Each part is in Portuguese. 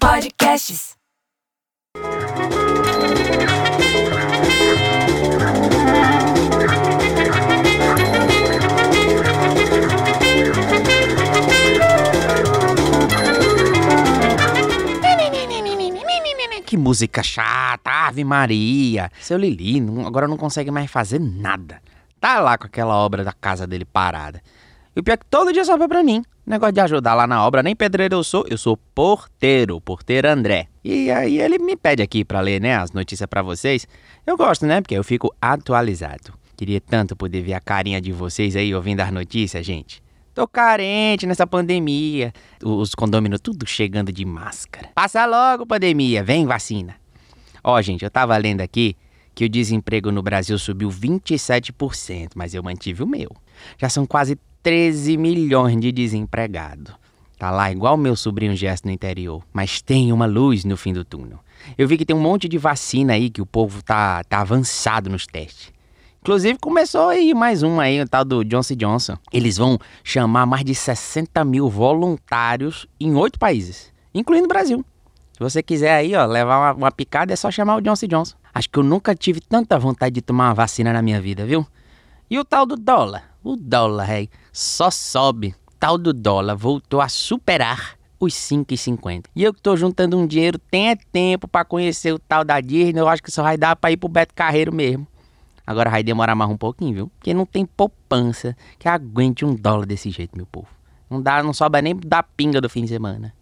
Podcasts. Que música chata, Ave Maria. Seu Lili não- agora não consegue mais fazer nada. Tá lá com aquela obra da casa dele parada. E o pior é que todo dia sobra pra mim. Negócio de ajudar lá na obra, nem pedreiro eu sou, eu sou porteiro, porteiro André. E aí ele me pede aqui pra ler, né, as notícias pra vocês. Eu gosto, né, porque eu fico atualizado. Queria tanto poder ver a carinha de vocês aí ouvindo as notícias, gente. Tô carente nessa pandemia. Os condôminos tudo chegando de máscara. Passa logo, pandemia. Vem vacina. Ó, gente, eu tava lendo aqui que o desemprego no Brasil subiu 27%, mas eu mantive o meu. Já são quase 13 milhões de desempregados. Tá lá igual meu sobrinho Gesto no interior. Mas tem uma luz no fim do túnel. Eu vi que tem um monte de vacina aí que o povo tá, tá avançado nos testes. Inclusive, começou aí mais um aí, o tal do Johnson Johnson. Eles vão chamar mais de 60 mil voluntários em oito países, incluindo o Brasil. Se você quiser aí, ó, levar uma, uma picada, é só chamar o Johnson Johnson. Acho que eu nunca tive tanta vontade de tomar uma vacina na minha vida, viu? E o tal do dólar? O dólar, rei, só sobe. Tal do dólar voltou a superar os 5,50. E eu que tô juntando um dinheiro, tem é tempo pra conhecer o tal da Disney, eu acho que só vai dar pra ir pro Beto Carreiro mesmo. Agora vai demorar mais um pouquinho, viu? Porque não tem poupança que aguente um dólar desse jeito, meu povo. Não dá, não sobra nem da pinga do fim de semana.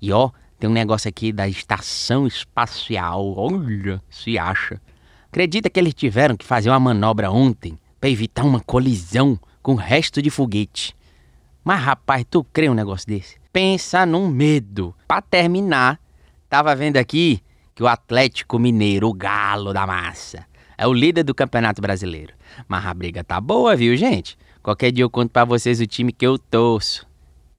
E ó, tem um negócio aqui da estação espacial. Olha, se acha. Acredita que eles tiveram que fazer uma manobra ontem para evitar uma colisão com resto de foguete. Mas rapaz, tu crê um negócio desse? Pensa num medo. Pra terminar, tava vendo aqui que o Atlético Mineiro, o galo da massa, é o líder do Campeonato Brasileiro. Mas a briga tá boa, viu, gente? Qualquer dia eu conto pra vocês o time que eu torço.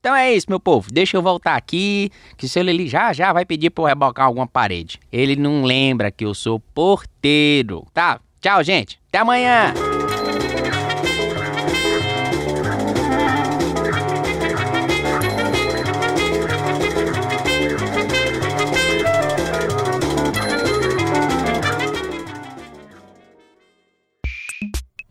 Então é isso, meu povo. Deixa eu voltar aqui, que o seu Lili já já vai pedir pra eu rebocar alguma parede. Ele não lembra que eu sou porteiro. Tá? Tchau, gente. Até amanhã.